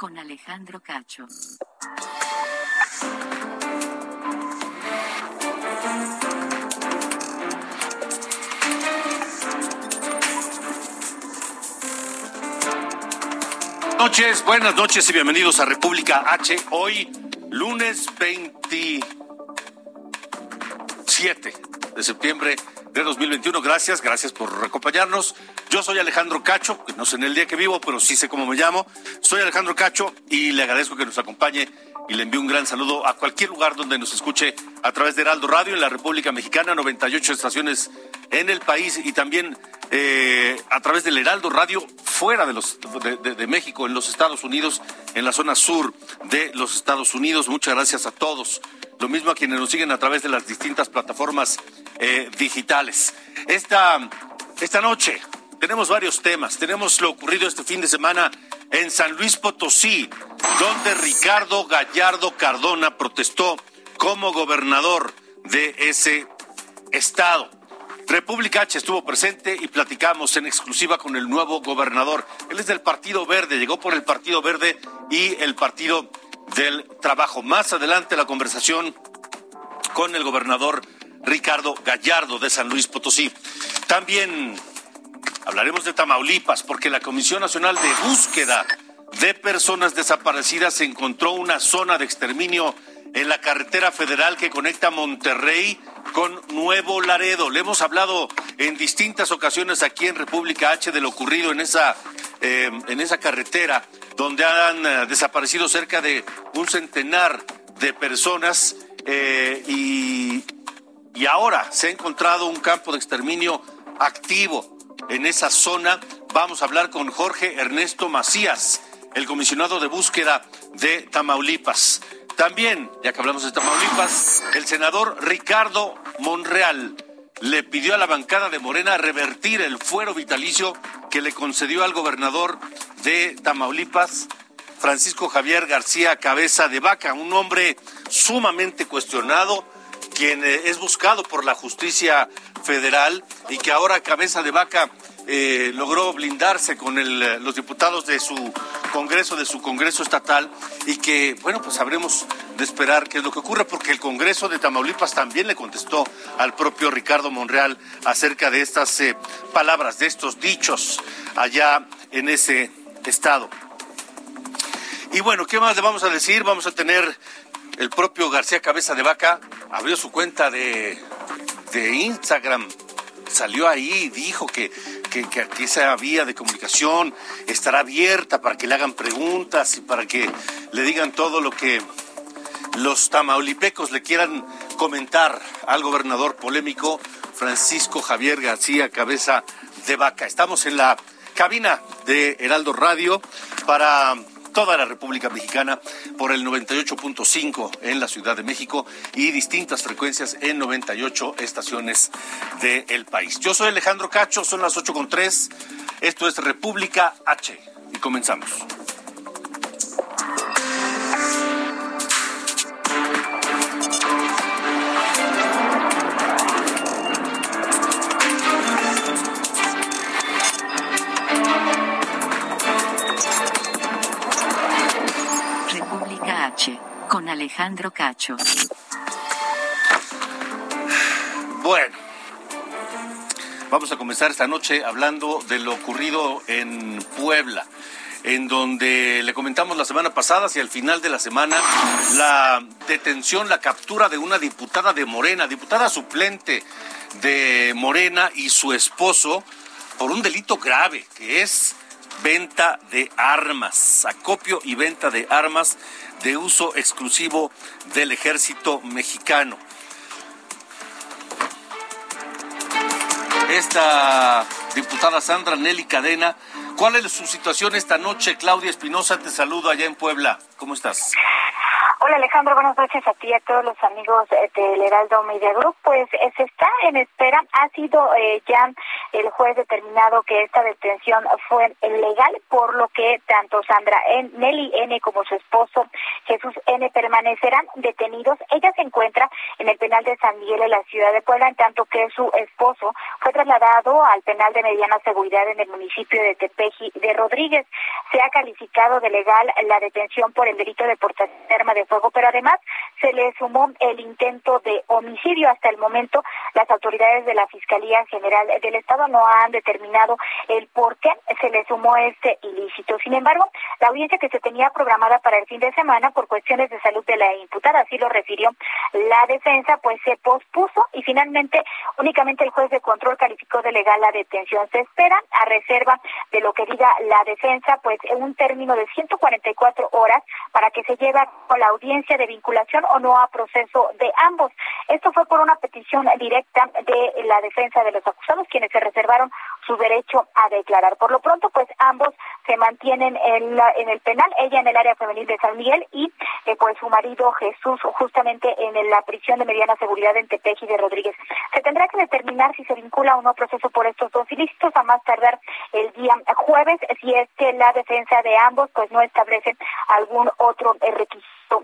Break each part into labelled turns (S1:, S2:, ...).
S1: Con Alejandro Cacho.
S2: noches, buenas noches y bienvenidos a República H. Hoy, lunes 27 de septiembre de 2021. Gracias, gracias por acompañarnos. Yo soy Alejandro Cacho, que no sé en el día que vivo, pero sí sé cómo me llamo. Soy Alejandro Cacho y le agradezco que nos acompañe y le envío un gran saludo a cualquier lugar donde nos escuche a través de Heraldo Radio en la República Mexicana, 98 estaciones en el país y también eh, a través del Heraldo Radio fuera de, los, de, México, en los Estados Unidos, en la zona sur de los Estados Unidos. Muchas gracias a todos. Lo mismo a quienes nos siguen a través de las distintas plataformas eh, digitales. Esta, esta noche tenemos varios temas. Tenemos lo ocurrido este fin de semana en San Luis Potosí, donde Ricardo Gallardo Cardona protestó como gobernador de ese estado. República H estuvo presente y platicamos en exclusiva con el nuevo gobernador. Él es del Partido Verde, llegó por el Partido Verde y el Partido del Trabajo. Más adelante la conversación con el gobernador Ricardo Gallardo de San Luis Potosí. También hablaremos de Tamaulipas porque la Comisión Nacional de Búsqueda de Personas Desaparecidas encontró una zona de exterminio en la carretera federal que conecta Monterrey con Nuevo Laredo. Le hemos hablado en distintas ocasiones aquí en República H de lo ocurrido en esa, eh, en esa carretera, donde han eh, desaparecido cerca de un centenar de personas eh, y, y ahora se ha encontrado un campo de exterminio activo en esa zona. Vamos a hablar con Jorge Ernesto Macías, el comisionado de búsqueda de Tamaulipas. También, ya que hablamos de Tamaulipas, el senador Ricardo Monreal le pidió a la bancada de Morena revertir el fuero vitalicio que le concedió al gobernador de Tamaulipas, Francisco Javier García Cabeza de Vaca, un hombre sumamente cuestionado, quien eh, es buscado por la justicia federal y que ahora Cabeza de Vaca eh, logró blindarse con los diputados de su Congreso, de su Congreso estatal, y que, bueno, pues habremos de esperar qué es lo que ocurre, porque el Congreso de Tamaulipas también le contestó al propio Ricardo Monreal acerca de estas eh, palabras, de estos dichos allá en ese estado. Y bueno, ¿qué más le vamos a decir? Vamos a tener el propio García Cabeza de Vaca, abrió su cuenta de, de Instagram, salió ahí y dijo que que, esa vía de comunicación estará abierta para que le hagan preguntas y para que le digan todo lo que los tamaulipecos le quieran comentar al gobernador polémico Francisco Javier García Cabeza de Vaca. Estamos en la cabina de Heraldo Radio para toda la República Mexicana por el 98.5 en la Ciudad de México y distintas frecuencias en 98 estaciones del país. Yo soy Alejandro Cacho, son las 8.3, esto es República H y comenzamos.
S1: Con Alejandro Cacho.
S2: Bueno, vamos a comenzar esta noche hablando de lo ocurrido en Puebla en donde le comentamos la semana pasada, hacia el final de la semana, la detención, la captura de una diputada de Morena, diputada suplente de Morena y su esposo, por un delito grave, que es venta de armas, acopio y venta de armas de uso exclusivo del ejército mexicano. Esta diputada Sandra Nelly Cadena, ¿cuál es su situación esta noche? Claudia Espinosa, te saludo allá en Puebla. ¿Cómo estás?
S3: Hola Alejandro, buenas noches a ti y a todos los amigos eh, del Heraldo Media Group. Pues se está en espera, ha sido eh, ya el juez determinado que esta detención fue legal, por lo que tanto Sandra N, Nelly N como su esposo Jesús N permanecerán detenidos. Ella se encuentra en el penal de San Miguel en la ciudad de Puebla, en tanto que su esposo fue trasladado al penal de mediana seguridad en el municipio de Tepeji de Rodríguez. Se ha calificado de legal la detención por el delito de portación de arma de fuego, pero además se le sumó el intento de homicidio. Hasta el momento, las autoridades de la Fiscalía General del Estado no han determinado el por qué se le sumó este ilícito. Sin embargo, la audiencia que se tenía programada para el fin de semana por cuestiones de salud de la imputada, así lo refirió la defensa, pues se pospuso y finalmente únicamente el juez de control calificó de legal la detención. Se espera a reserva de lo que diga la defensa, pues en un término de 144 horas para que se lleve a la audiencia de vinculación o no a proceso de ambos. Esto fue por una petición directa de la defensa de los acusados, quienes se reservaron su derecho a declarar. Por lo pronto, pues ambos se mantienen en, la, en el penal, ella en el área femenil de San Miguel y eh, pues su marido Jesús justamente en la prisión de mediana seguridad en Tepeji de Rodríguez. Se tendrá que determinar si se vincula o no proceso por estos dos ilícitos a más tardar el día jueves, si es que la defensa de ambos pues no establece algún otro eh,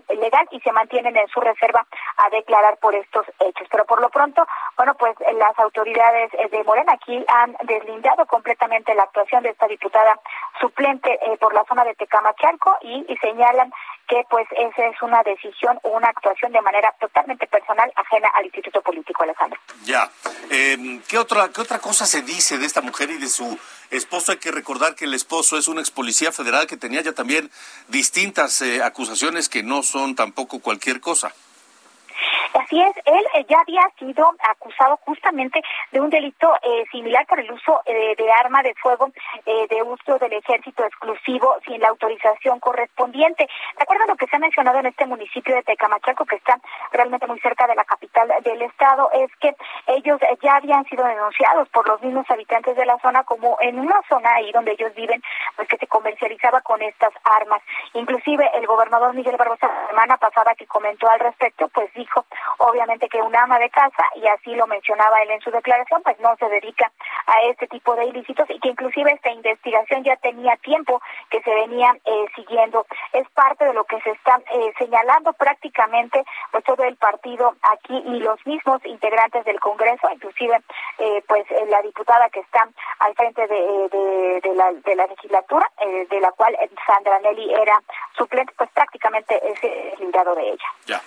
S3: legal y se mantienen en su reserva a declarar por estos hechos. Pero por lo pronto, bueno, pues las autoridades eh, de Morena aquí han deslindado completamente la actuación de esta diputada suplente eh, por la zona de Tecamachalco y, y señalan que pues esa es una decisión o una actuación de manera totalmente personal ajena al Instituto Político, Alejandro.
S2: Ya. Eh, ¿qué, otra, ¿Qué otra cosa se dice de esta mujer y de su esposo? Hay que recordar que el esposo es un ex policía federal que tenía ya también distintas eh, acusaciones que no son tampoco cualquier cosa.
S3: Así es, él eh, ya había sido acusado justamente de un delito eh, similar por el uso eh, de arma de fuego de uso del ejército exclusivo sin la autorización correspondiente. De acuerdo a lo que se ha mencionado en este municipio de Tecamachaco, que está realmente muy cerca de la capital del estado, es que ellos ya habían sido denunciados por los mismos habitantes de la zona como en una zona ahí donde ellos viven, pues que se comercializaba con estas armas. Inclusive el gobernador Miguel Barbosa la semana pasada que comentó al respecto, pues dijo obviamente que un ama de casa, y así lo mencionaba él en su declaración, pues no se dedica a este tipo de ilícitos y que inclusive esta investigación ya tenía tiempo que se venía eh, siguiendo. Es parte de lo que se está eh, señalando prácticamente pues todo el partido aquí y los mismos integrantes del Congreso, inclusive eh, pues la diputada que está al frente de, de, la, de la legislatura, de la cual Sandra Nelly era suplente, pues prácticamente es el de ella.
S2: Ya.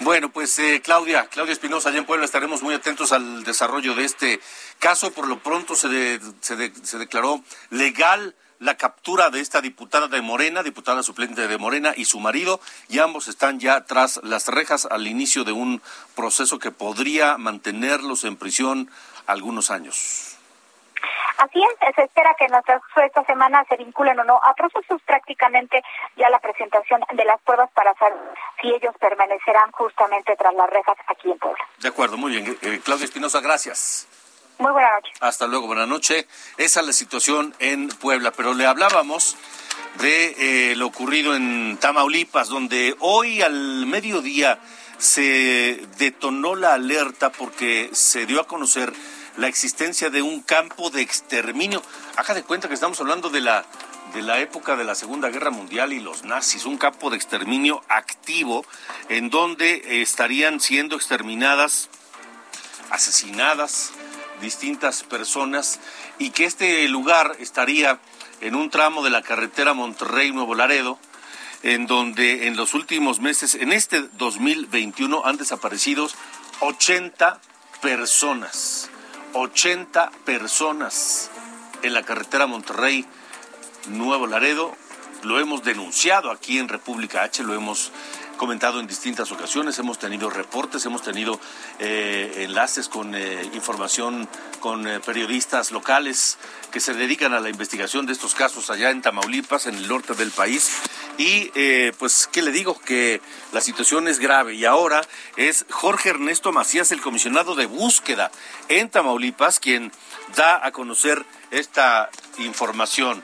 S2: Bueno, pues eh, Claudia, Claudia Espinosa, allá en Puebla estaremos muy atentos al desarrollo de este caso. Por lo pronto se, se, declaró legal la captura de esta diputada de Morena, diputada suplente de Morena y su marido, y ambos están ya tras las rejas al inicio de un proceso que podría mantenerlos en prisión algunos años.
S3: Así es, se espera que en esta semana se vinculen o no a procesos prácticamente ya la presentación de las pruebas para saber si ellos permanecerán justamente tras las rejas aquí en Puebla.
S2: De acuerdo, muy bien. Eh, Claudia Espinosa, gracias.
S3: Muy buena noche.
S2: Hasta luego, buena noche. Esa es la situación en Puebla, pero le hablábamos de eh, lo ocurrido en Tamaulipas, donde hoy al mediodía se detonó la alerta porque se dio a conocer la existencia de un campo de exterminio. Haga de cuenta que estamos hablando de la, de la época de la Segunda Guerra Mundial y los nazis, un campo de exterminio activo en donde estarían siendo exterminadas, asesinadas distintas personas y que este lugar estaría en un tramo de la carretera Monterrey-Nuevo Laredo, en donde en los últimos meses, en este 2021, han desaparecido 80 personas. 80 personas en la carretera Monterrey Nuevo Laredo. Lo hemos denunciado aquí en República H, lo hemos comentado en distintas ocasiones, hemos tenido reportes, hemos tenido eh, enlaces con eh, información con eh, periodistas locales que se dedican a la investigación de estos casos allá en Tamaulipas, en el norte del país. Y pues, ¿qué le digo? Que la situación es grave. Y ahora es Jorge Ernesto Macías, el comisionado de búsqueda en Tamaulipas, quien da a conocer esta información.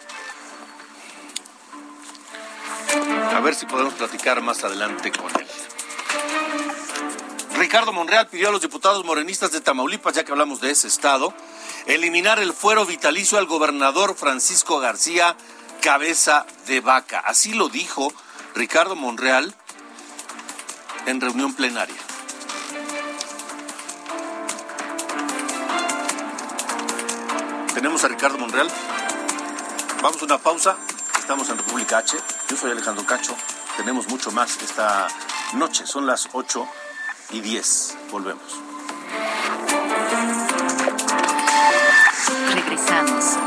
S2: A ver si podemos platicar más adelante con él. Ricardo Monreal pidió a los diputados morenistas de Tamaulipas, ya que hablamos de ese estado, eliminar el fuero vitalicio al gobernador Francisco García Cabeza de Vaca. Así lo dijo Ricardo Monreal en reunión plenaria. Tenemos a Ricardo Monreal. Vamos a una pausa. Estamos en República H. Yo soy Alejandro Cacho. Tenemos mucho más esta noche. Son las 8 y 10. Volvemos.
S1: Regresamos.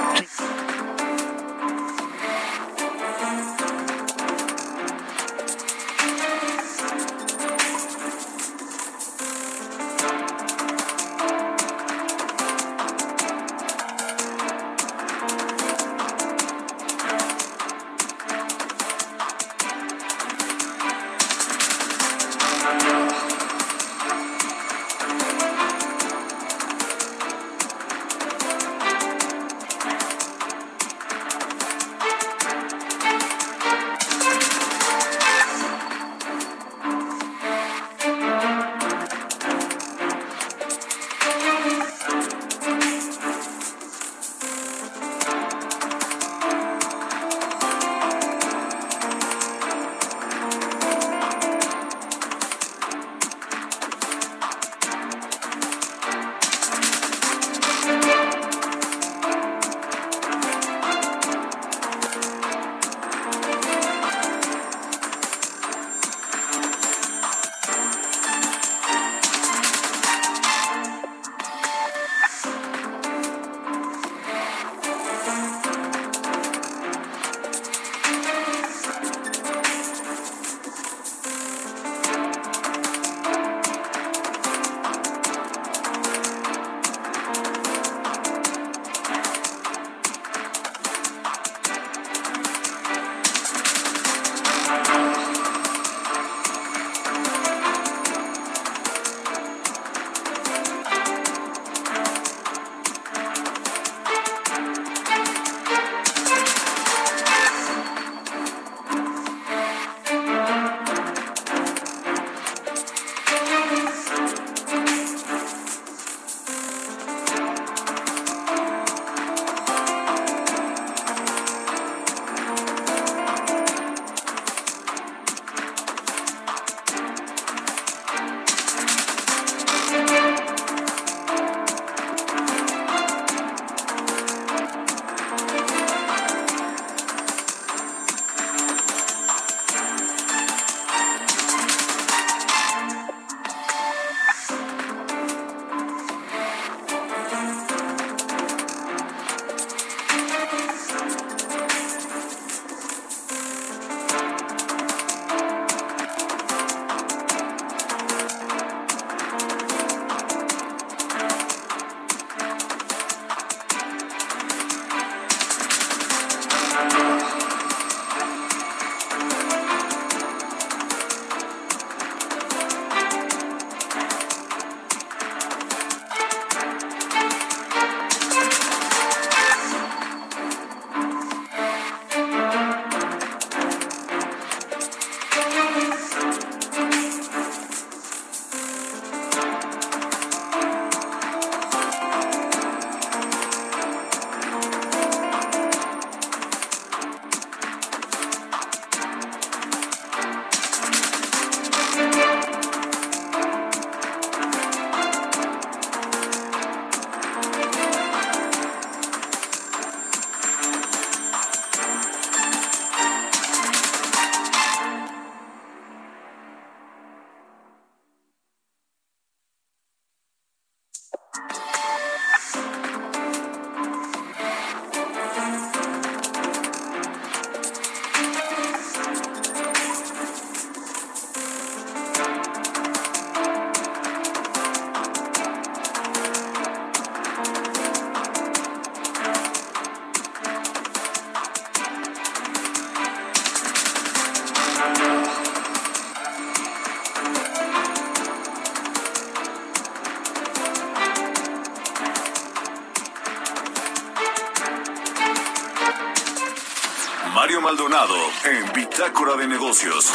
S4: Bitácora de Negocios.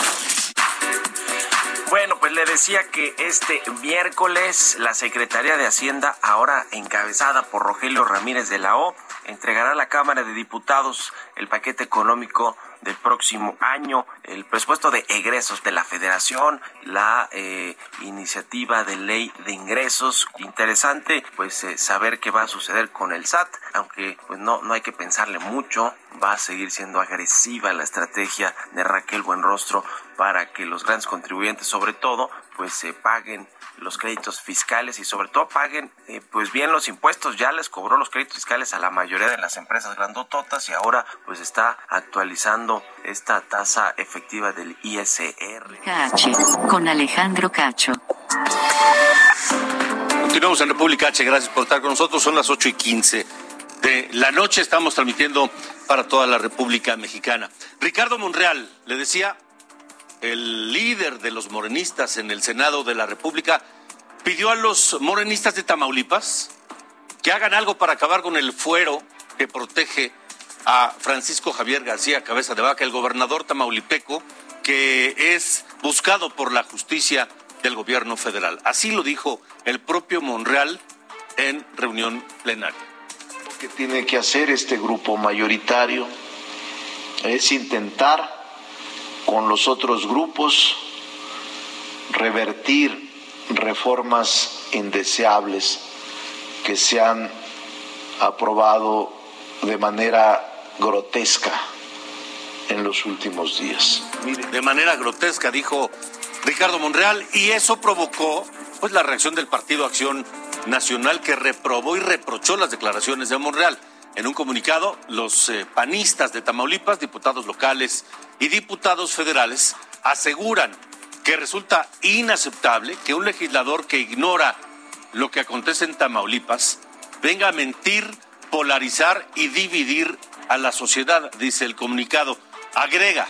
S5: Bueno, pues le decía que este miércoles la Secretaría de Hacienda, ahora encabezada por Rogelio Ramírez de la O, entregará a la Cámara de Diputados el paquete económico del próximo año, el presupuesto de egresos de la Federación, la eh, iniciativa de ley de ingresos. Interesante, pues eh, saber qué va a suceder con el SAT, aunque pues no, no hay que pensarle mucho, va a seguir siendo agresiva la estrategia de Raquel Buenrostro para que los grandes contribuyentes, sobre todo, pues se paguen los créditos fiscales y sobre todo paguen eh, pues bien los impuestos. Ya les cobró los créditos fiscales a la mayoría de las empresas grandototas y ahora pues está actualizando esta tasa efectiva del ISR.
S1: con Alejandro Cacho.
S2: Continuamos en República H. Gracias por estar con nosotros. Son las 8 y 15 de la noche. Estamos transmitiendo para toda la República Mexicana. Ricardo Monreal, le decía, el líder de los morenistas en el Senado de la República, pidió a los morenistas de Tamaulipas que hagan algo para acabar con el fuero que protege a Francisco Javier García Cabeza de Vaca, el gobernador tamaulipeco, que es buscado por la justicia del gobierno federal. Así lo dijo el propio Monreal en reunión plenaria.
S6: Que tiene que hacer este grupo mayoritario es intentar con los otros grupos, revertir reformas indeseables que se han aprobado de manera grotesca en los últimos días.
S2: De manera grotesca, dijo Ricardo Monreal, y eso provocó pues la reacción del Partido Acción Nacional que reprobó y reprochó las declaraciones de Monreal. En un comunicado, los eh, panistas de Tamaulipas, diputados locales y diputados federales aseguran que resulta inaceptable que un legislador que ignora lo que acontece en Tamaulipas venga a mentir, polarizar y dividir a la sociedad, dice el comunicado. Agrega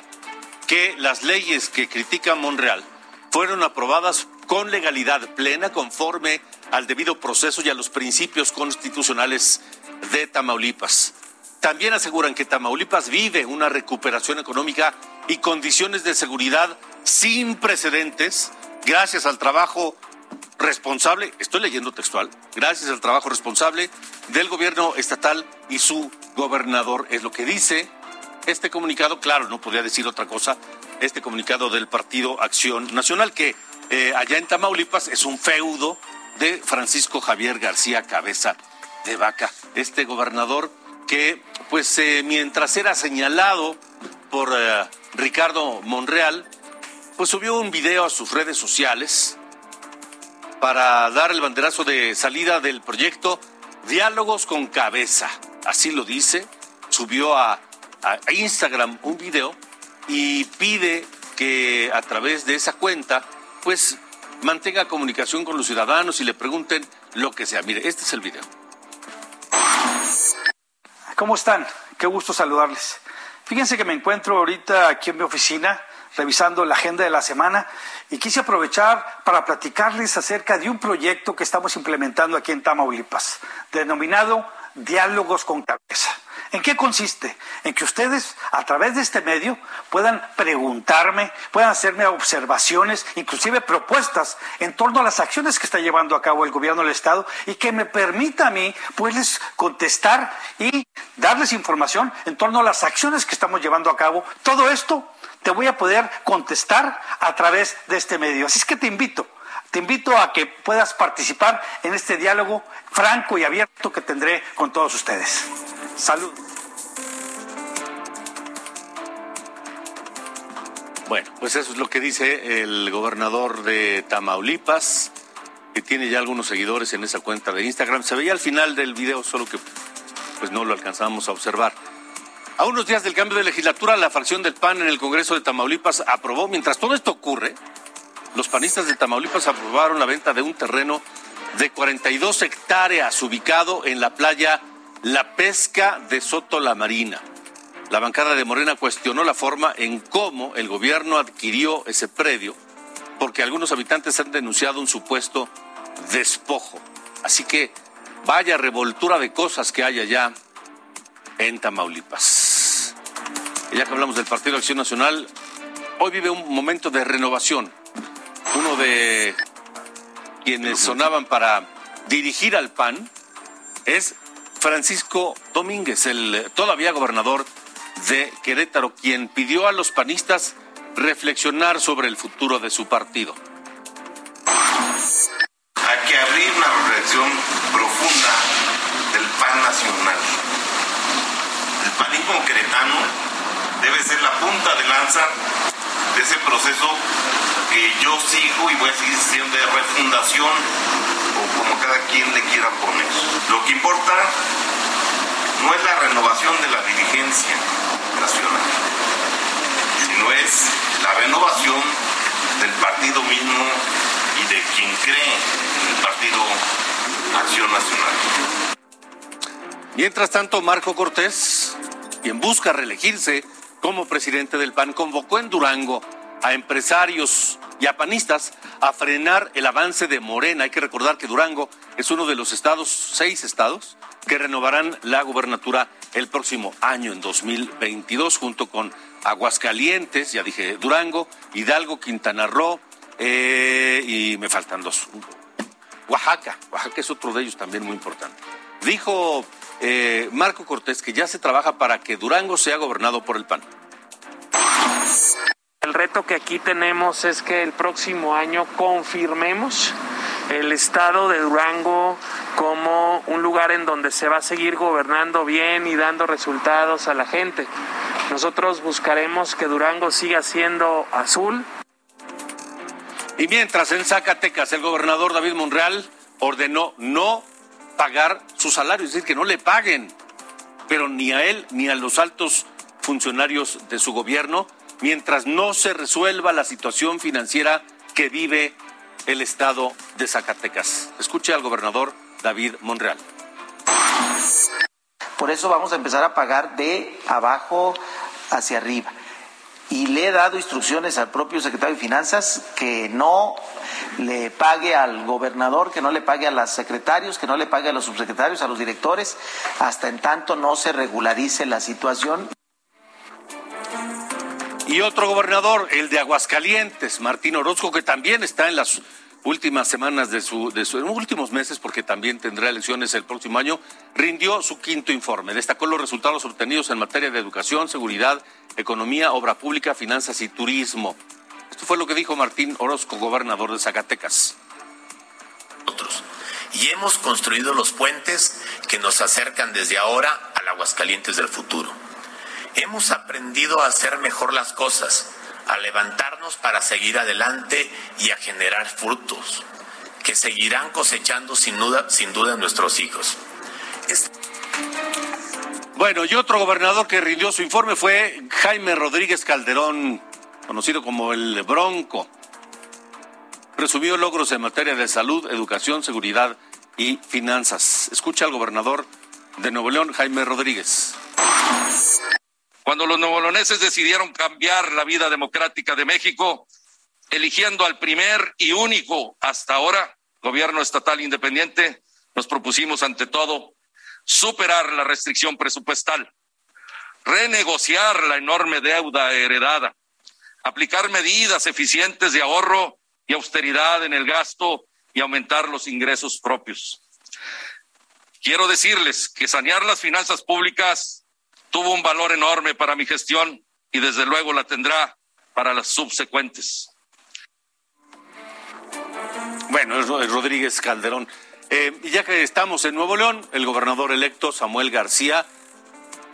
S2: que las leyes que critica Monreal fueron aprobadas con legalidad plena, conforme al debido proceso y a los principios constitucionales de Tamaulipas. También aseguran que Tamaulipas vive una recuperación económica y condiciones de seguridad sin precedentes gracias al trabajo responsable, estoy leyendo textual, gracias al trabajo responsable del gobierno estatal y su gobernador. Es lo que dice este comunicado, claro, no podría decir otra cosa, este comunicado del Partido Acción Nacional, que eh, allá en Tamaulipas es un feudo de Francisco Javier García Cabeza de Vaca, este gobernador que pues eh, mientras era señalado por eh, Ricardo Monreal, pues subió un video a sus redes sociales para dar el banderazo de salida del proyecto Diálogos con Cabeza. Así lo dice, subió a, a Instagram un video y pide que a través de esa cuenta, pues mantenga comunicación con los ciudadanos y le pregunten lo que sea. Mire, este es el video.
S7: ¿Cómo están? Qué gusto saludarles. Fíjense que me encuentro ahorita aquí en mi oficina revisando la agenda de la semana y quise aprovechar para platicarles acerca de un proyecto que estamos implementando aquí en Tamaulipas, denominado Diálogos con Cabeza. ¿En qué consiste? En que ustedes, a través de este medio, puedan preguntarme, puedan hacerme observaciones, inclusive propuestas en torno a las acciones que está llevando a cabo el gobierno del Estado y que me permita a mí, pues, contestar y darles información en torno a las acciones que estamos llevando a cabo. Todo esto te voy a poder contestar a través de este medio. Así es que te invito te invito a que puedas participar en este diálogo franco y abierto que tendré con todos ustedes. Salud.
S2: Bueno, pues eso es lo que dice el gobernador de Tamaulipas, que tiene ya algunos seguidores en esa cuenta de Instagram. Se veía al final del video, solo que pues no lo alcanzamos a observar. A unos días del cambio de legislatura, la fracción del PAN en el Congreso de Tamaulipas aprobó, mientras todo esto ocurre, los panistas de Tamaulipas aprobaron la venta de un terreno de 42 hectáreas ubicado en la playa La Pesca de Soto La Marina. La bancada de Morena cuestionó la forma en cómo el gobierno adquirió ese predio, porque algunos habitantes han denunciado un supuesto despojo. Así que vaya revoltura de cosas que hay allá en Tamaulipas. ya que hablamos del Partido de Acción Nacional, hoy vive un momento de renovación. Uno de quienes sonaban para dirigir al PAN es Francisco Domínguez, el todavía gobernador de Querétaro, quien pidió a los panistas reflexionar sobre el futuro de su partido.
S8: Hay que abrir una reflexión profunda del PAN nacional. El panismo queretano debe ser la punta de lanza de ese proceso que yo sigo y voy a seguir siendo de refundación o como cada quien le quiera poner. Lo que importa no es la renovación de la dirigencia nacional, sino es la renovación del partido mismo y de quien cree en el partido Acción Nacional.
S2: Mientras tanto, Marco Cortés, quien busca reelegirse como presidente del PAN, convocó en Durango a empresarios y a panistas a frenar el avance de Morena. Hay que recordar que Durango es uno de los estados, seis estados, que renovarán la gubernatura el próximo año, en 2022, junto con Aguascalientes, ya dije Durango, Hidalgo, Quintana Roo, eh, y me faltan dos. Oaxaca, Oaxaca es otro de ellos también muy importante. Dijo eh, Marco Cortés que ya se trabaja para que Durango sea gobernado por el PAN.
S9: El reto que aquí tenemos es que el próximo año confirmemos el estado de Durango como un lugar en donde se va a seguir gobernando bien y dando resultados a la gente. Nosotros buscaremos que Durango siga siendo azul.
S2: Y mientras en Zacatecas el gobernador David Monreal ordenó no pagar su salario, es decir, que no le paguen, pero ni a él ni a los altos funcionarios de su gobierno, mientras no se resuelva la situación financiera que vive el estado de Zacatecas. Escuche al gobernador David Monreal.
S10: Por eso vamos a empezar a pagar de abajo hacia arriba. Y le he dado instrucciones al propio secretario de Finanzas que no le pague al gobernador, que no le pague a los secretarios, que no le pague a los subsecretarios, a los directores, hasta en tanto no se regularice la situación.
S2: Y otro gobernador, el de Aguascalientes, Martín Orozco, que también está en las últimas semanas de su, de su, últimos meses, porque también tendrá elecciones el próximo año, rindió su quinto informe. Destacó los resultados obtenidos en materia de educación, seguridad, economía, obra pública, finanzas y turismo. Esto fue lo que dijo Martín Orozco, gobernador de Zacatecas.
S11: Otros. Y hemos construido los puentes que nos acercan desde ahora al Aguascalientes del futuro. Hemos aprendido a hacer mejor las cosas a levantarnos para seguir adelante y a generar frutos que seguirán cosechando sin duda, sin duda nuestros hijos.
S2: Bueno, y otro gobernador que rindió su informe fue Jaime Rodríguez Calderón, conocido como el Bronco. Presumió logros en materia de salud, educación, seguridad y finanzas. Escucha al gobernador de Nuevo León, Jaime Rodríguez.
S12: Cuando los nuevoloneses decidieron cambiar la vida democrática de México, eligiendo al primer y único hasta ahora gobierno estatal independiente, nos propusimos ante todo superar la restricción presupuestal, renegociar la enorme deuda heredada, aplicar medidas eficientes de ahorro y austeridad en el gasto y aumentar los ingresos propios. Quiero decirles que sanear las finanzas públicas tuvo un valor enorme para mi gestión y desde luego la tendrá para las subsecuentes.
S2: Bueno, es Rodríguez Calderón. Eh, ya que estamos en Nuevo León, el gobernador electo Samuel García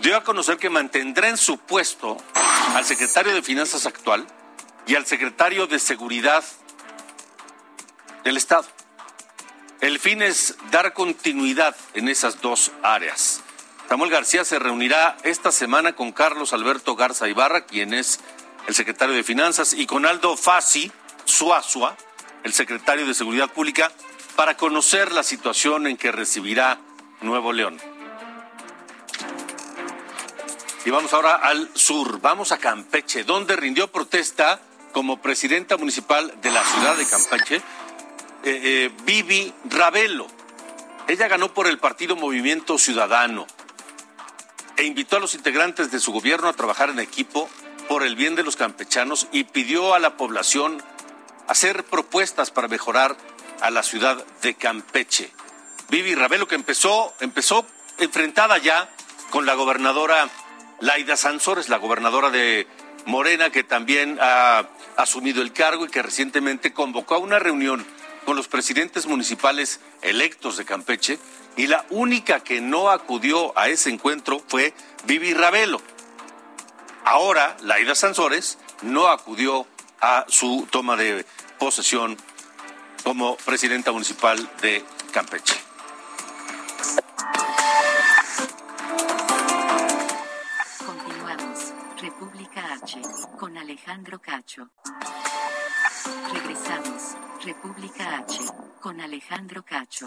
S2: dio a conocer que mantendrá en su puesto al secretario de Finanzas actual y al secretario de Seguridad del Estado. El fin es dar continuidad en esas dos áreas. Samuel García se reunirá esta semana con Carlos Alberto Garza Ibarra, quien es el secretario de Finanzas, y con Aldo Fassi Suazua, el secretario de Seguridad Pública, para conocer la situación en que recibirá Nuevo León. Y vamos ahora al sur, vamos a Campeche, donde rindió protesta como presidenta municipal de la ciudad de Campeche, eh, eh, Vivi Ravelo. Ella ganó por el partido Movimiento Ciudadano e invitó a los integrantes de su gobierno a trabajar en equipo por el bien de los campechanos y pidió a la población hacer propuestas para mejorar a la ciudad de Campeche. Vivi Ravelo que empezó, empezó enfrentada ya con la gobernadora Laida Sansores, la gobernadora de Morena, que también ha asumido el cargo y que recientemente convocó a una reunión con los presidentes municipales electos de Campeche y la única que no acudió a ese encuentro fue Vivi Ravelo. Ahora, Laida Sansores no acudió a su toma de posesión como presidenta municipal de Campeche.
S1: Continuamos. República H. Con Alejandro Cacho. Regresamos. República H. Con Alejandro Cacho.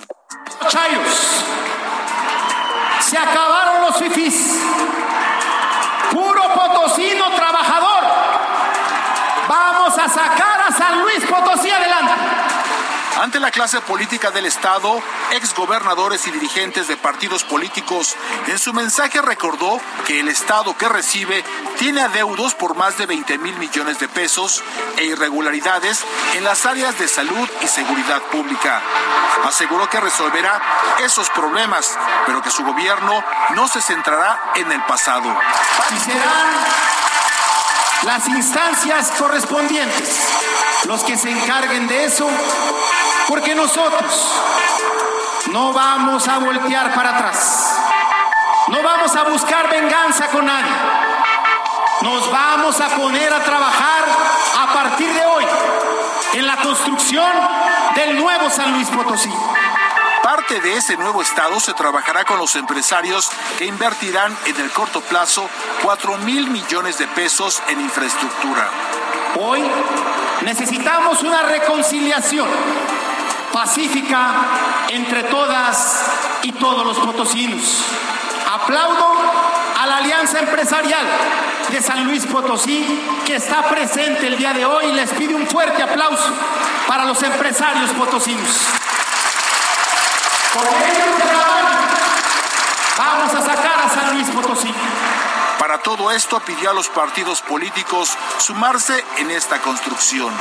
S13: Chayos. Se acabaron los fifís. Puro potosino trabajador. Vamos a sacar a San Luis Potosí adelante.
S14: Ante la clase política del Estado, exgobernadores y dirigentes de partidos políticos, en su mensaje recordó que el Estado que recibe tiene adeudos por más de 20 mil millones de pesos e irregularidades en las áreas de salud y seguridad pública. Aseguró que resolverá esos problemas, pero que su gobierno no se centrará en el pasado.
S13: Y serán las instancias correspondientes los que se encarguen de eso, porque nosotros no vamos a voltear para atrás, no vamos a buscar venganza con nadie, nos vamos a poner a trabajar a partir de hoy en la construcción del nuevo San Luis Potosí.
S14: Parte de ese nuevo estado se trabajará con los empresarios que invertirán en el corto plazo 4 mil millones de pesos en infraestructura.
S13: Hoy necesitamos una reconciliación pacífica entre todas y todos los potosinos. Aplaudo a la Alianza Empresarial de San Luis Potosí que está presente el día de hoy y les pido un fuerte aplauso para los empresarios potosinos. Con ellos vamos a sacar a San Luis Potosí.
S14: Para todo esto pidió a los partidos políticos sumarse en esta construcción.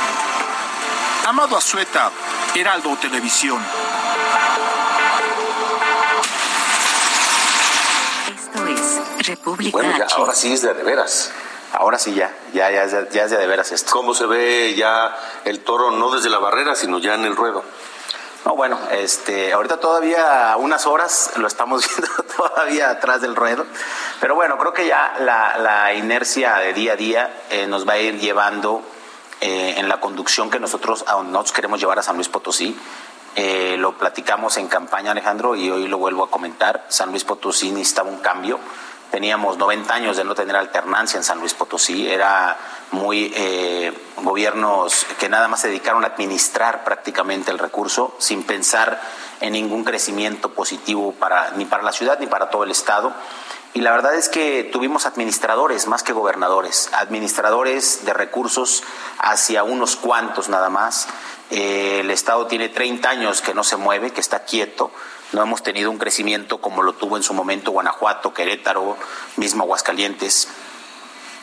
S14: Amado Azueta, Heraldo Televisión.
S1: Esto es República
S15: Bueno, ya,
S1: H.
S15: ahora sí es de de veras.
S16: Ahora sí ya, ya, ya, ya, ya es de, de veras esto.
S15: ¿Cómo se ve ya el toro no desde la barrera, sino ya en el ruedo?
S16: No, bueno, este, ahorita todavía unas horas lo estamos viendo todavía atrás del ruedo, pero bueno, creo que ya la, inercia de día a día eh, nos va a ir llevando eh, en la conducción que nosotros, nosotros queremos llevar a San Luis Potosí. Eh, lo platicamos en campaña, Alejandro, y hoy lo vuelvo a comentar. San Luis Potosí necesitaba un cambio. Teníamos 90 años de no tener alternancia en San Luis Potosí. Era muy eh, gobiernos que nada más se dedicaron a administrar prácticamente el recurso sin pensar en ningún crecimiento positivo para, ni para la ciudad ni para todo el Estado. Y la verdad es que tuvimos administradores más que gobernadores, administradores de recursos hacia unos cuantos nada más. Eh, el Estado tiene 30 años que no se mueve, que está quieto. No hemos tenido un crecimiento como lo tuvo en su momento Guanajuato, Querétaro, mismo Aguascalientes,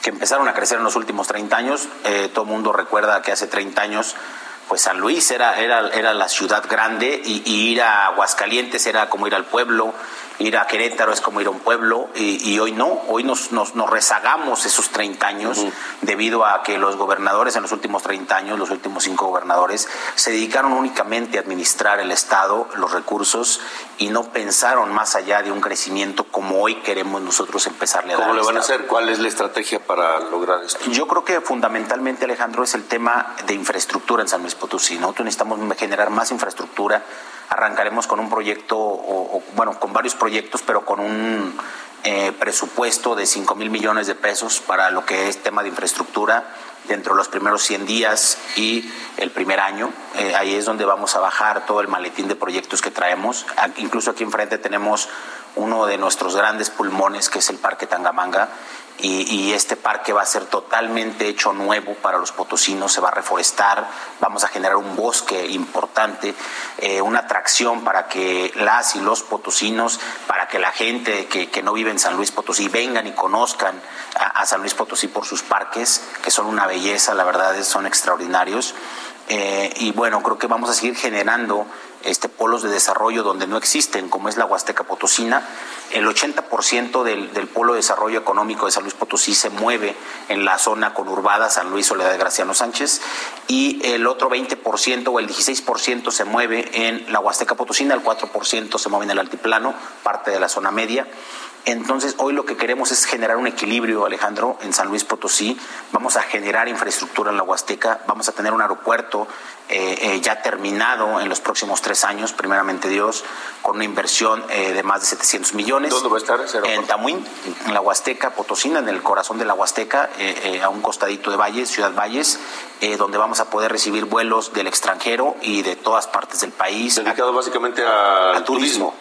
S16: que empezaron a crecer en los últimos 30 años. Eh, todo el mundo recuerda que hace 30 años pues San Luis era, era, era la ciudad grande y, y, ir a Aguascalientes era como ir al pueblo, ir a Querétaro es como ir a un pueblo y, y hoy no, hoy nos, nos, nos, rezagamos esos 30 años uh -huh. debido a que los gobernadores en los últimos 30 años, los últimos cinco gobernadores, se dedicaron únicamente a administrar el Estado, los recursos y no pensaron más allá de un crecimiento como hoy queremos nosotros empezarle a dar.
S15: ¿Cómo le van a hacer? ¿Cuál es la estrategia para lograr esto?
S16: Yo creo que fundamentalmente, Alejandro, es el tema de infraestructura en San Luis Potosí. Nosotros necesitamos generar más infraestructura. Arrancaremos con un proyecto, bueno, con varios proyectos, pero con un eh, presupuesto de 5 mil millones de pesos para lo que es tema de infraestructura dentro de los primeros 100 días y el primer año. Eh, ahí es donde vamos a bajar todo el maletín de proyectos que traemos. Incluso aquí enfrente tenemos uno de nuestros grandes pulmones, que es el Parque Tangamanga, y, este parque va a ser totalmente hecho nuevo para los potosinos, se va a reforestar, vamos a generar un bosque importante, eh, una atracción para que las y los potosinos, para que la gente que, no vive en San Luis Potosí vengan y conozcan a, San Luis Potosí por sus parques, que son una belleza, la verdad son extraordinarios. Eh, y bueno, creo que vamos a seguir generando este, polos de desarrollo donde no existen, como es la Huasteca Potosina. El 80% del, del polo de desarrollo económico de San Luis Potosí se mueve en la zona conurbada San Luis Soledad de Graciano Sánchez y el otro 20% o el 16% se mueve en la Huasteca Potosina, el 4% se mueve en el altiplano, parte de la zona media. Entonces, hoy lo que queremos es generar un equilibrio, Alejandro, en San Luis Potosí. Vamos a generar infraestructura en la Huasteca, vamos a tener un aeropuerto eh, eh, ya terminado en los próximos tres años, primeramente Dios, con una inversión eh, de más de 700 millones.
S15: ¿Dónde va a estar ese
S16: En Tamuín, en la Huasteca Potosina, en el corazón de la Huasteca, a un costadito de Valles, Ciudad Valles, donde vamos a poder recibir vuelos del extranjero y de todas partes del país.
S15: Dedicado básicamente al turismo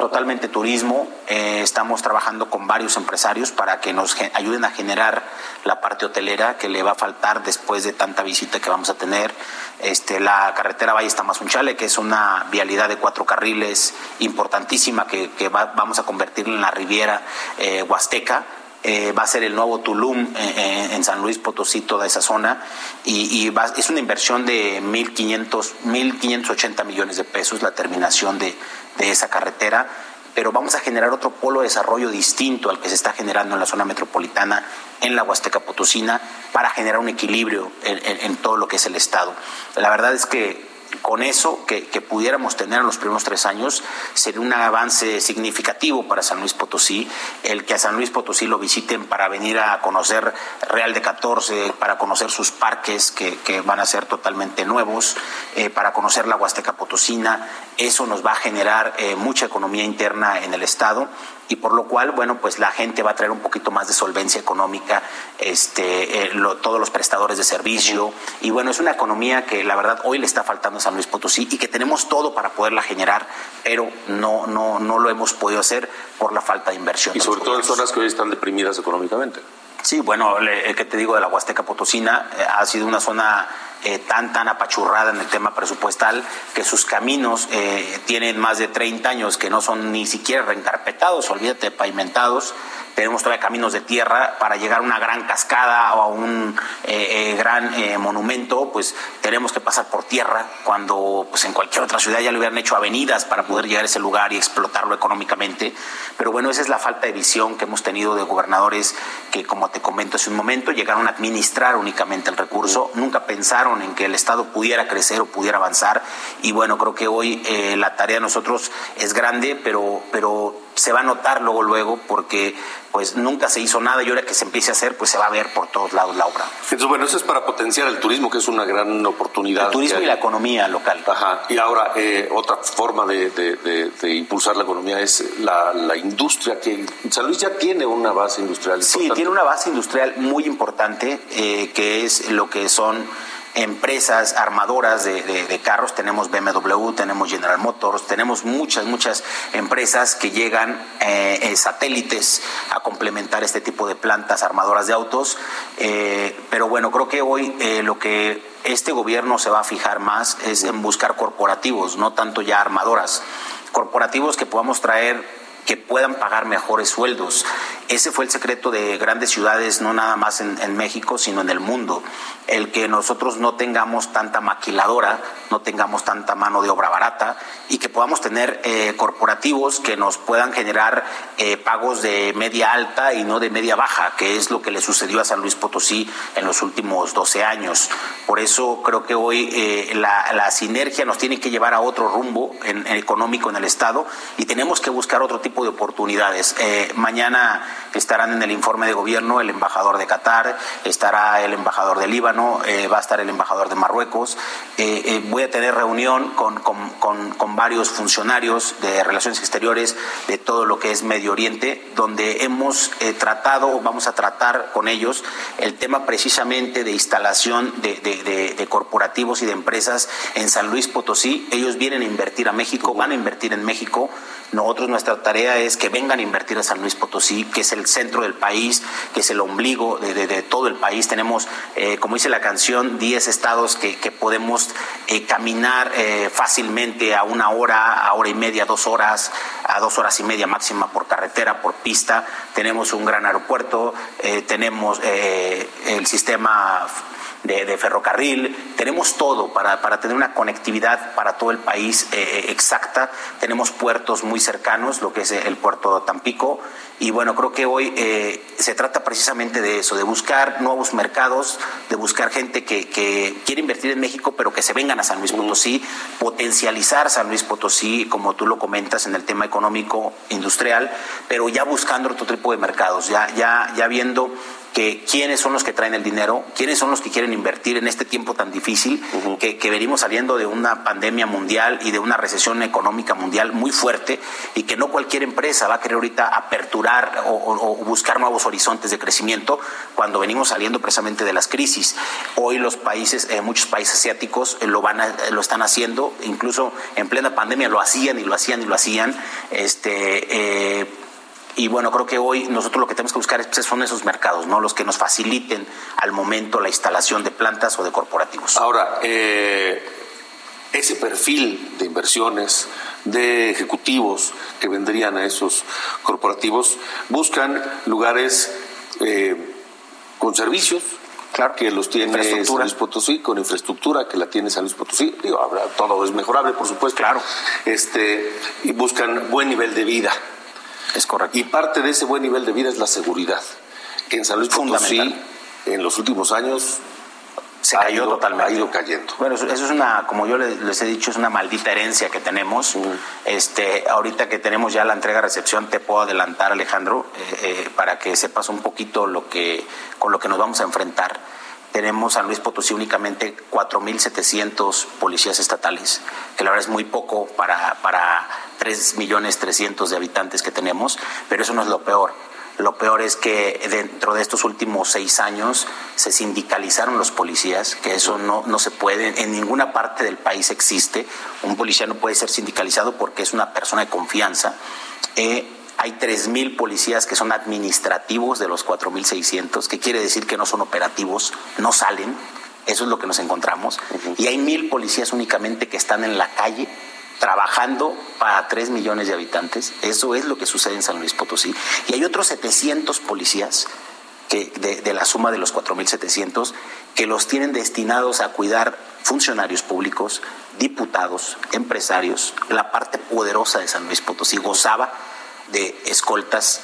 S16: totalmente turismo. Eh, estamos trabajando con varios empresarios para que nos ayuden a generar la parte hotelera que le va a faltar después de tanta visita que vamos a tener. Este, la carretera Valle Tamazunchale, que es una vialidad de cuatro carriles importantísima que, vamos a convertir en la Riviera eh, Huasteca. Eh, va a ser el nuevo Tulum en San Luis Potosí, toda esa zona, y, es una inversión de 1.500, 1.580 millones de pesos la terminación de, de esa carretera, pero vamos a generar otro polo de desarrollo distinto al que se está generando en la zona metropolitana, en la Huasteca Potosina, para generar un equilibrio en, todo lo que es el Estado. La verdad es que con eso que, pudiéramos tener en los primeros tres años sería un avance significativo para San Luis Potosí. El que a San Luis Potosí lo visiten para venir a conocer Real de 14, para conocer sus parques que, van a ser totalmente nuevos, eh, para conocer la Huasteca Potosina. Eso nos va a generar eh, mucha economía interna en el Estado y por lo cual, bueno, pues la gente va a traer un poquito más de solvencia económica, este, eh, todos los prestadores de servicio, y bueno, es una economía que la verdad hoy le está faltando a San Luis Potosí y que tenemos todo para poderla generar, pero no, no, no lo hemos podido hacer por la falta de inversión.
S15: Y sobre todo en zonas que hoy están deprimidas económicamente.
S16: Sí, bueno, el que te digo de la Huasteca Potosina eh, ha sido una zona eh, tan, tan apachurrada en el tema presupuestal que sus caminos eh, tienen más de 30 años que no son ni siquiera reencarpetados, olvídate, pavimentados. Tenemos todavía caminos de tierra para llegar a una gran cascada o a un eh, eh, gran monumento, pues tenemos que pasar por tierra, cuando pues en cualquier otra ciudad ya le hubieran hecho avenidas para poder llegar a ese lugar y explotarlo económicamente. Pero bueno, esa es la falta de visión que hemos tenido de gobernadores que, como te comento hace un momento, llegaron a administrar únicamente el recurso, nunca pensaron en que el Estado pudiera crecer o pudiera avanzar. Y bueno, creo que hoy la tarea de nosotros es grande, pero, pero se va a notar luego, luego, porque pues nunca se hizo nada y ahora que se empiece a hacer, pues se va a ver por todos lados la obra.
S15: Entonces, bueno, eso es para potenciar el turismo, que es una gran oportunidad.
S16: El turismo y la economía local.
S15: Ajá. Y ahora, eh, otra forma de, impulsar la economía es la, industria, que San Luis ya tiene una base industrial.
S16: Importante. Sí, tiene una base industrial muy importante, eh, que es lo que son empresas armadoras de, carros, tenemos BMW, tenemos General Motors, tenemos muchas, muchas empresas que llegan eh, eh, satélites a complementar este tipo de plantas armadoras de autos. Eh, pero bueno, creo que hoy lo que este gobierno se va a fijar más es en buscar corporativos, no tanto ya armadoras. Corporativos que podamos traer que puedan pagar mejores sueldos. Ese fue el secreto de grandes ciudades, no nada más en, México, sino en el mundo. El que nosotros no tengamos tanta maquiladora, no tengamos tanta mano de obra barata y que podamos tener eh, corporativos que nos puedan generar eh, pagos de media alta y no de media baja, que es lo que le sucedió a San Luis Potosí en los últimos 12 años. Por eso creo que hoy eh, la, sinergia nos tiene que llevar a otro rumbo en, económico en el Estado y tenemos que buscar otro tipo de oportunidades. mañana estarán en el informe de gobierno el embajador de Qatar, estará el embajador de Líbano, eh, va a estar el embajador de Marruecos. Eh, eh, voy a tener reunión con, con, varios funcionarios de Relaciones Exteriores de todo lo que es Medio Oriente, donde hemos tratado, vamos a tratar con ellos el tema precisamente de instalación de corporativos y de empresas en San Luis Potosí. Ellos vienen a invertir a México, van a invertir en México. Nosotros nuestra tarea es que vengan a invertir a San Luis Potosí, que es el centro del país, que es el ombligo de, todo el país. Tenemos, eh, como dice la canción, 10 estados que, podemos eh, caminar eh, fácilmente a una hora, a hora y media, dos horas, a dos horas y media máxima por carretera, por pista. Tenemos un gran aeropuerto, tenemos el sistema de, ferrocarril, tenemos todo para, para, tener una conectividad para todo el país eh, exacta, tenemos puertos muy cercanos, lo que es el puerto de Tampico, y bueno, creo que hoy eh, se trata precisamente de eso, de buscar nuevos mercados, de buscar gente que, que, quiere invertir en México, pero que se vengan a San Luis Potosí, potencializar San Luis Potosí, como tú lo comentas, en el tema económico, industrial, pero ya buscando otro tipo de mercados, ya, ya, ya viendo que quiénes son los que traen el dinero, quiénes son los que quieren invertir en este tiempo tan difícil, que, que, venimos saliendo de una pandemia mundial y de una recesión económica mundial muy fuerte y que no cualquier empresa va a querer ahorita aperturar o, buscar nuevos horizontes de crecimiento cuando venimos saliendo precisamente de las crisis. Hoy los países, eh, muchos países asiáticos eh, lo, van lo están haciendo, incluso en plena pandemia lo hacían y lo hacían y lo hacían. Este, eh, y bueno, creo que hoy nosotros lo que tenemos que buscar pues, son esos mercados, ¿no? Los que nos faciliten al momento la instalación de plantas o de corporativos.
S15: Ahora, eh, ese perfil de inversiones, de ejecutivos que vendrían a esos corporativos, buscan lugares eh, con servicios, Claro, que los tiene San Luis Potosí, con infraestructura que la tiene San Luis Potosí. Digo, todo es mejorable, por supuesto.
S16: Claro.
S15: Este, y buscan buen nivel de vida.
S16: Es correcto.
S15: Y parte de ese buen nivel de vida es la seguridad, que en San Luis Potosí en los últimos años
S16: se cayó totalmente.
S15: Ha ido cayendo.
S16: Bueno, eso, es una, como yo les, he dicho, es una maldita herencia que tenemos. Este, ahorita que tenemos ya la entrega-recepción, te puedo adelantar, Alejandro, eh, eh, para que sepas un poquito lo que, con lo que nos vamos a enfrentar. Tenemos San Luis Potosí únicamente 4.700 policías estatales, que la verdad es muy poco para, para 3 millones 300 de habitantes que tenemos, pero eso no es lo peor. Lo peor es que dentro de estos últimos seis años se sindicalizaron los policías, que eso no, no se puede, en ninguna parte del país existe. Un policía no puede ser sindicalizado porque es una persona de confianza. Eh, hay 3.000 policías que son administrativos de los 4.600, que quiere decir que no son operativos, no salen. Eso es lo que nos encontramos. Y hay mil policías únicamente que están en la calle trabajando para 3 millones de habitantes. Eso es lo que sucede en San Luis Potosí. Y hay otros 700 policías que, de, la suma de los 4.700 que los tienen destinados a cuidar funcionarios públicos, diputados, empresarios. La parte poderosa de San Luis Potosí gozaba de escoltas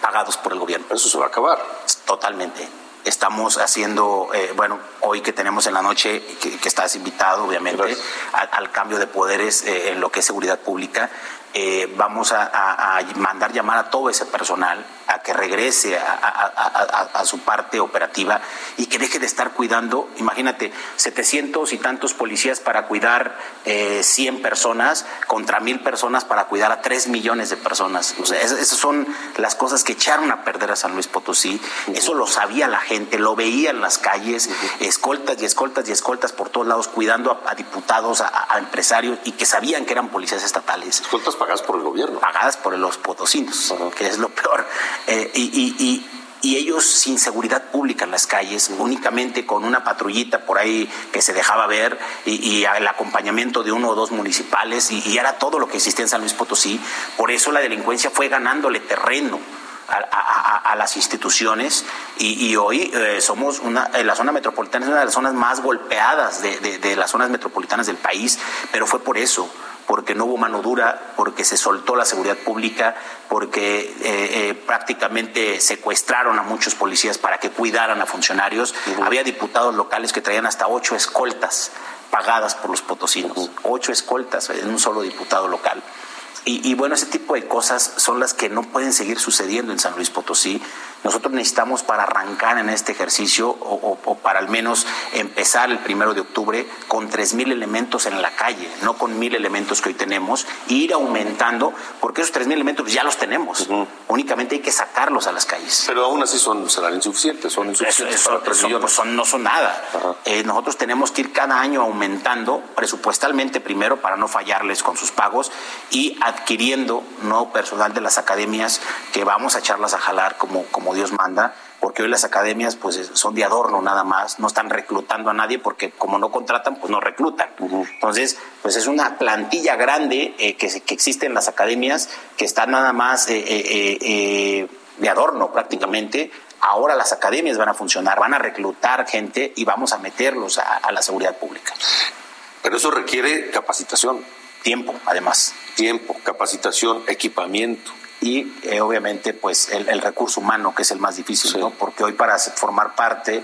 S16: pagados por el gobierno.
S15: Eso se va a acabar.
S16: Totalmente. Estamos haciendo, eh, bueno, hoy que tenemos en la noche, que, estás invitado, obviamente, al, cambio de poderes eh, en lo que es seguridad pública, eh, vamos a, mandar llamar a todo ese personal a que regrese a, su parte operativa y que deje de estar cuidando, imagínate, 700 y tantos policías para cuidar 100 eh, personas contra mil personas para cuidar a 3 millones de personas. O sea, esas son las cosas que echaron a perder a San Luis Potosí. Eso lo sabía la gente, lo veía en las calles, escoltas y escoltas y escoltas por todos lados, cuidando a, diputados, a, empresarios y que sabían que eran policías estatales
S15: pagadas por el gobierno.
S16: Pagadas por los potosinos, que es lo peor. Eh, y, ellos sin seguridad pública en las calles, únicamente con una patrullita por ahí que se dejaba ver y, el acompañamiento de uno o dos municipales y, era todo lo que existía en San Luis Potosí. Por eso la delincuencia fue ganándole terreno. A, las instituciones y, hoy eh, somos una, la zona metropolitana es una de las zonas más golpeadas de las zonas metropolitanas del país, pero fue por eso, porque no hubo mano dura, porque se soltó la seguridad pública, porque eh, eh, prácticamente secuestraron a muchos policías para que cuidaran a funcionarios. Había diputados locales que traían hasta ocho escoltas pagadas por los potosinos, ocho escoltas en un solo diputado local. Y, bueno, ese tipo de cosas son las que no pueden seguir sucediendo en San Luis Potosí. Nosotros necesitamos para arrancar en este ejercicio o, para al menos empezar el primero de octubre con tres mil elementos en la calle, no con mil elementos que hoy tenemos, e ir aumentando, porque esos tres mil elementos ya los tenemos. Únicamente hay que sacarlos a las calles.
S15: Pero aún así son, serán insuficientes, son insuficientes.
S16: pues no son nada. Eh, nosotros tenemos que ir cada año aumentando presupuestalmente primero para no fallarles con sus pagos y adquiriendo nuevo personal de las academias que vamos a echarlas a jalar como, como Dios manda porque hoy las academias pues son de adorno nada más, no están reclutando a nadie porque como no contratan, pues no reclutan. Entonces, pues es una plantilla grande eh, que, que, existe en las academias que está nada más eh, eh, de adorno prácticamente. Ahora las academias van a funcionar, van a reclutar gente y vamos a meterlos a, a la seguridad pública.
S15: Pero eso requiere capacitación.
S16: Tiempo, además.
S15: Tiempo, capacitación, equipamiento
S16: y eh, obviamente pues el, el, recurso humano que es el más difícil, ¿no? Porque hoy para formar parte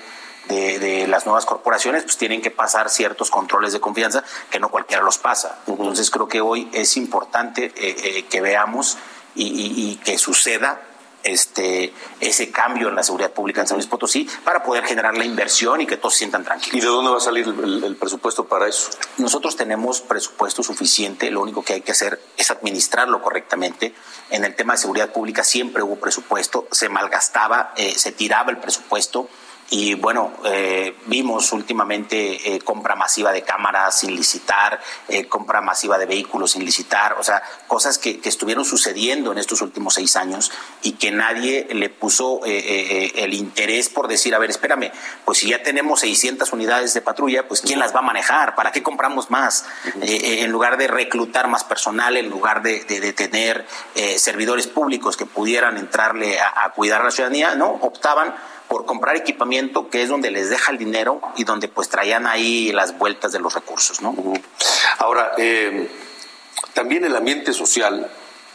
S16: de, de, las nuevas corporaciones pues tienen que pasar ciertos controles de confianza que no cualquiera los pasa. Entonces creo que hoy es importante eh, eh, que veamos y, y, y que suceda este, ese cambio en la seguridad pública en San Luis Potosí para poder generar la inversión y que todos se sientan tranquilos.
S15: ¿Y de dónde va a salir el, el, presupuesto para eso?
S16: Nosotros tenemos presupuesto suficiente, lo único que hay que hacer es administrarlo correctamente. En el tema de seguridad pública siempre hubo presupuesto, se malgastaba, eh, se tiraba el presupuesto y bueno, eh, vimos últimamente eh, compra masiva de cámaras sin licitar, eh, compra masiva de vehículos sin licitar, o sea, cosas que, que, estuvieron sucediendo en estos últimos seis años y que nadie le puso eh, eh, el interés por decir, a ver, espérame, pues si ya tenemos 600 unidades de patrulla, pues ¿quién las va a manejar? ¿Para qué compramos más? En lugar de reclutar más personal, en lugar de, de, de tener servidores públicos que pudieran entrarle a, a cuidar a la ciudadanía, ¿no? Optaban por comprar equipamiento que es donde les deja el dinero y donde pues traían ahí las vueltas de los recursos, ¿no?
S15: Ahora, eh, también el ambiente social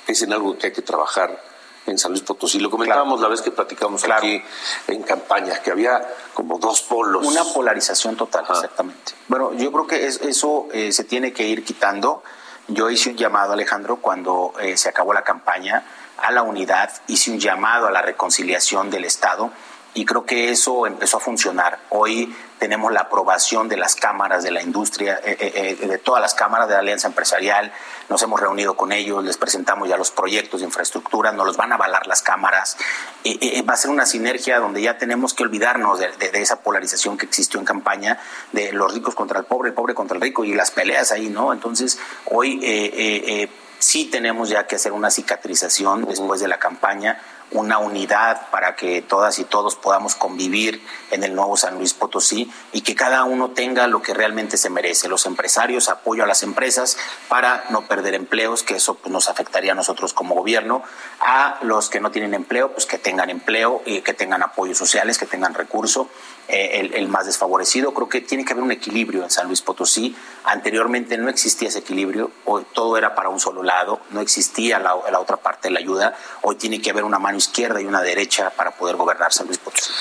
S15: es en algo que hay que trabajar en San Luis Potosí. Lo comentábamos claro. la vez que platicamos claro. aquí en campaña, que había como dos polos.
S16: Una polarización total, Ajá. exactamente. Bueno, yo creo que es, eso eh, se tiene que ir quitando. Yo hice un llamado, Alejandro, cuando eh, se acabó la campaña, a la unidad, hice un llamado a la reconciliación del Estado y creo que eso empezó a funcionar. Hoy tenemos la aprobación de las cámaras de la industria, eh, eh, de todas las cámaras de la Alianza Empresarial, nos hemos reunido con ellos, les presentamos ya los proyectos de infraestructura, nos los van a avalar las cámaras, eh, va a ser una sinergia donde ya tenemos que olvidarnos de, de, de, esa polarización que existió en campaña, de los ricos contra el pobre, el pobre contra el rico y las peleas ahí, ¿no? Entonces, hoy sí tenemos ya que hacer una cicatrización después de la campaña, una unidad para que todas y todos podamos convivir en el nuevo San Luis Potosí y que cada uno tenga lo que realmente se merece. Los empresarios, apoyo a las empresas para no perder empleos, que eso pues, nos afectaría a nosotros como gobierno. A los que no tienen empleo, pues que tengan empleo y que tengan apoyos sociales, que tengan recurso. Eh, el, el, más desfavorecido. Creo que tiene que haber un equilibrio en San Luis Potosí. Anteriormente no existía ese equilibrio, hoy todo era para un solo lado, no existía la, la otra parte de la ayuda. Hoy tiene que haber una mano izquierda y una derecha para poder gobernar San Luis Potosí.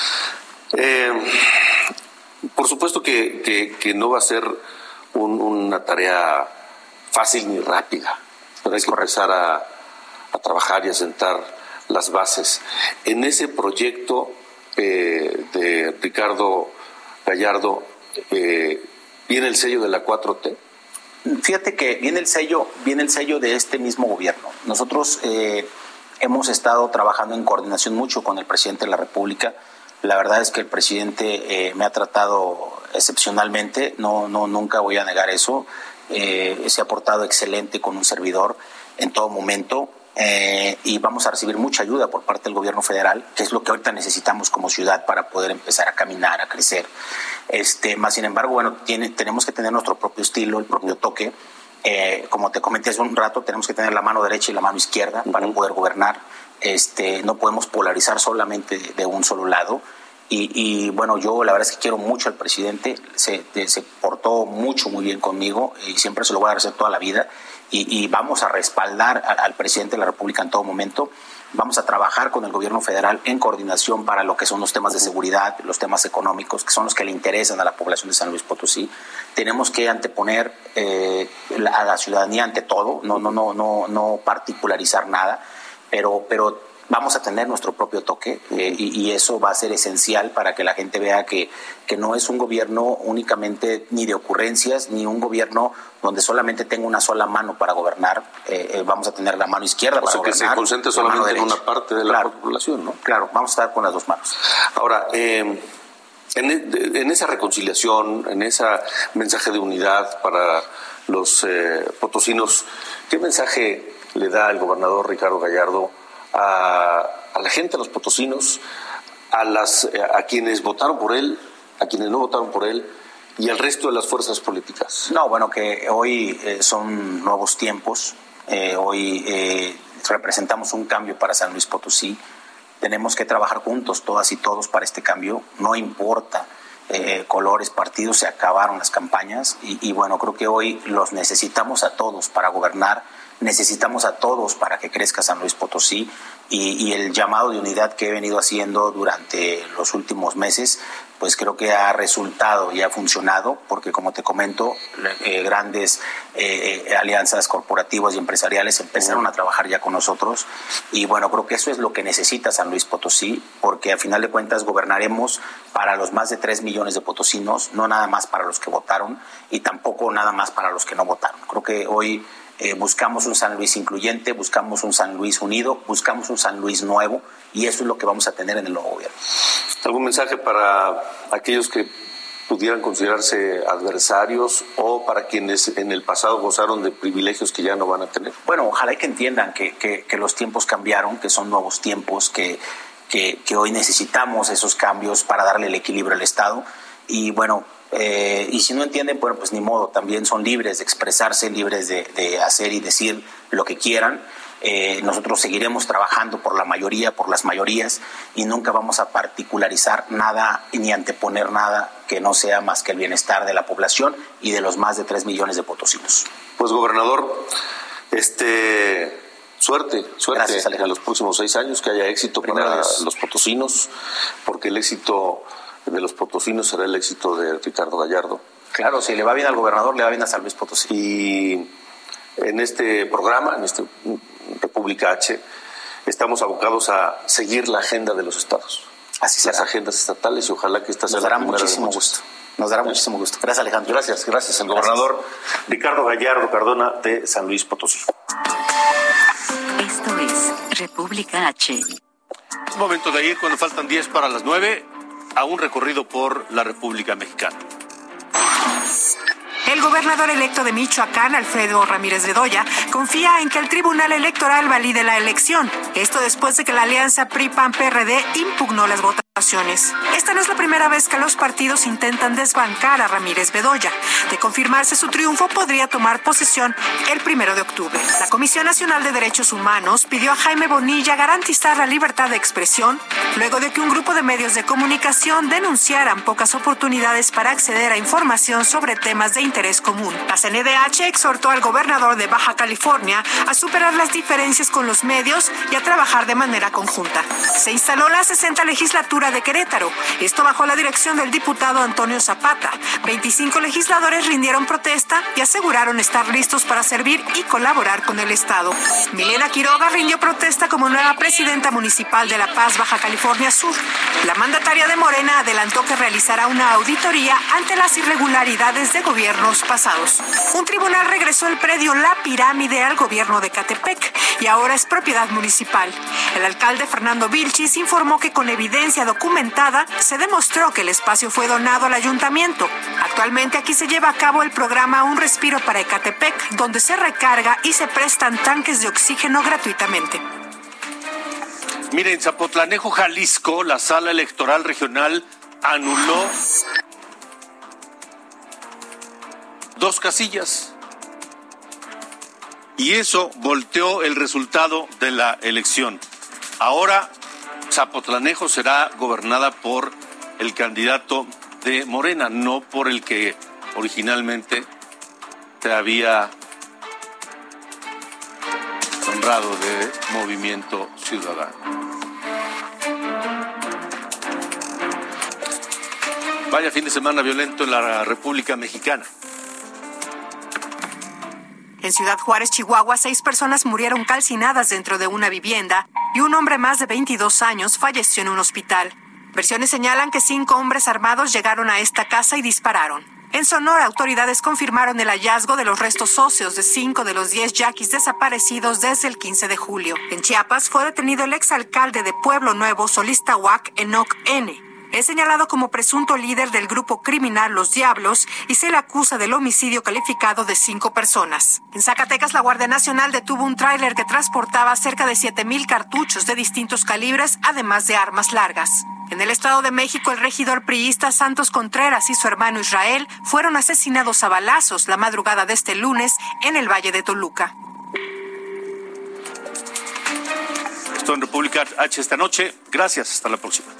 S15: Eh, por supuesto que, que, que, no va a ser un, una tarea fácil ni rápida, pero hay que empezar a, a trabajar y a sentar las bases. En ese proyecto eh, de Ricardo Gallardo, eh, ¿viene el sello de la 4T?
S16: Fíjate que viene el sello, viene el sello de este mismo gobierno. Nosotros eh, hemos estado trabajando en coordinación mucho con el presidente de la República. La verdad es que el presidente eh, me ha tratado excepcionalmente, no, no, nunca voy a negar eso. Eh, se ha portado excelente con un servidor en todo momento. Eh, y vamos a recibir mucha ayuda por parte del gobierno federal, que es lo que ahorita necesitamos como ciudad para poder empezar a caminar, a crecer. Este, más sin embargo, bueno, tiene, tenemos que tener nuestro propio estilo, el propio toque. Eh, como te comenté hace un rato, tenemos que tener la mano derecha y la mano izquierda uh -huh. para poder gobernar. Este, no podemos polarizar solamente de, de un solo lado. Y, y, bueno, yo la verdad es que quiero mucho al presidente, se, se portó mucho, muy bien conmigo y siempre se lo voy a agradecer toda la vida. Y, y vamos a respaldar al, al presidente de la República en todo momento. Vamos a trabajar con el gobierno federal en coordinación para lo que son los temas de seguridad, los temas económicos, que son los que le interesan a la población de San Luis Potosí. Tenemos que anteponer eh, a la ciudadanía ante todo, no, no, no, no, no particularizar nada, pero, pero vamos a tener nuestro propio toque eh, y, y, eso va a ser esencial para que la gente vea que, que no es un gobierno únicamente ni de ocurrencias, ni un gobierno donde solamente tenga una sola mano para gobernar. Eh, eh, vamos a tener la mano izquierda
S15: o
S16: para
S15: sea,
S16: gobernar.
S15: que se concentre solamente en una parte de la población, ¿no?
S16: Claro, vamos a estar con las dos manos.
S15: Ahora, eh, en, en, esa reconciliación, en ese mensaje de unidad para los potosinos, ¿qué mensaje le da el gobernador Ricardo Gallardo a, la gente, a los potosinos, a, las, a quienes votaron por él, a quienes no votaron por él y al resto de las fuerzas políticas?
S16: No, bueno, que hoy eh, son nuevos tiempos, eh, hoy eh, representamos un cambio para San Luis Potosí, tenemos que trabajar juntos, todas y todos, para este cambio, no importa. colores, partidos, se acabaron las campañas y, y bueno, creo que hoy los necesitamos a todos para gobernar necesitamos a todos para que crezca San Luis Potosí y, el llamado de unidad que he venido haciendo durante los últimos meses, pues creo que ha resultado y ha funcionado, porque como te comento, eh, grandes eh, eh, alianzas corporativas y empresariales empezaron a trabajar ya con nosotros y bueno, creo que eso es lo que necesita San Luis Potosí, porque a final de cuentas gobernaremos para los más de 3 millones de potosinos, no nada más para los que votaron y tampoco nada más para los que no votaron. Creo que hoy eh, buscamos un San Luis incluyente, buscamos un San Luis unido, buscamos un San Luis nuevo y eso es lo que vamos a tener en el nuevo gobierno.
S15: ¿Algún mensaje para aquellos que pudieran considerarse adversarios o para quienes en el pasado gozaron de privilegios que ya no van a tener?
S16: Bueno, ojalá que entiendan que, que, los tiempos cambiaron, que son nuevos tiempos, que, que, hoy necesitamos esos cambios para darle el equilibrio al Estado. Y bueno, eh, y si no entienden, bueno, pues ni modo, también son libres de expresarse, libres de, hacer y decir lo que quieran. Eh, nosotros seguiremos trabajando por la mayoría, por las mayorías, y nunca vamos a particularizar nada ni anteponer nada que no sea más que el bienestar de la población y de los más de tres millones de potosinos.
S15: Pues, gobernador, este, suerte, suerte en los próximos seis años, que haya éxito para los potosinos, porque el éxito de los potosinos será el éxito de Ricardo Gallardo.
S16: Claro, si le va bien al gobernador, le va bien a San Luis Potosí.
S15: Y en este programa, en este República H, estamos abocados a seguir la agenda de los estados.
S16: Así será.
S15: Las agendas estatales y ojalá que esta sea
S16: Nos dará muchísimo gusto. Nos dará muchísimo gusto. Gracias, Alejandro.
S15: Gracias, gracias. El gobernador Ricardo Gallardo Cardona de San Luis Potosí.
S1: Esto es República H.
S2: Es momento de ir cuando faltan 10 para las 9 a un recorrido por la República Mexicana.
S17: El gobernador electo de Michoacán, Alfredo Ramírez Bedoya, confía en que el Tribunal Electoral valide la elección. Esto después de que la alianza PRI-PAN-PRD impugnó las votaciones. Esta no es la primera vez que los partidos intentan desbancar a Ramírez Bedoya. De confirmarse su triunfo, podría tomar posesión el primero de octubre. La Comisión Nacional de Derechos Humanos pidió a Jaime Bonilla garantizar la libertad de expresión luego de que un grupo de medios de comunicación denunciaran pocas oportunidades para acceder a información sobre temas de interés común. La CNDH exhortó al gobernador de Baja California a superar las diferencias con los medios y a trabajar de manera conjunta. Se instaló la 60 legislatura de Querétaro. Esto bajo la dirección del diputado Antonio Zapata. 25 legisladores rindieron protesta y aseguraron estar listos para servir y colaborar con el Estado. Milena Quiroga rindió protesta como nueva presidenta municipal de La Paz, Baja California Sur. La mandataria de Morena adelantó que realizará una auditoría ante las irregularidades de gobiernos pasados. Un tribunal regresó el predio La Pirámide al gobierno de Catepec y ahora es propiedad municipal. El alcalde Fernando Vilchis informó que con evidencia documental se demostró que el espacio fue donado al ayuntamiento. Actualmente aquí se lleva a cabo el programa Un Respiro para Ecatepec, donde se recarga y se prestan tanques de oxígeno gratuitamente.
S2: Miren, en Zapotlanejo, Jalisco, la sala electoral regional anuló dos casillas. Y eso volteó el resultado de la elección. Ahora Zapotlanejo será gobernada por el candidato de Morena, no por el que originalmente se había honrado de Movimiento Ciudadano. Vaya fin de semana violento en la República Mexicana.
S17: En Ciudad Juárez, Chihuahua, seis personas murieron calcinadas dentro de una vivienda y un hombre más de 22 años falleció en un hospital. Versiones señalan que cinco hombres armados llegaron a esta casa y dispararon. En Sonora, autoridades confirmaron el hallazgo de los restos óseos de cinco de los diez yaquis desaparecidos desde el 15 de julio. En Chiapas fue detenido el exalcalde de Pueblo Nuevo, Solista Huac, Enoc N. Es señalado como presunto líder del grupo criminal Los Diablos y se le acusa del homicidio calificado de cinco personas. En Zacatecas, la Guardia Nacional detuvo un tráiler que transportaba cerca de 7.000 cartuchos de distintos calibres, además de armas largas. En el Estado de México, el regidor priista Santos Contreras y su hermano Israel fueron asesinados a balazos la madrugada de este lunes en el Valle de Toluca.
S2: Esto en República H esta noche. Gracias. Hasta la próxima.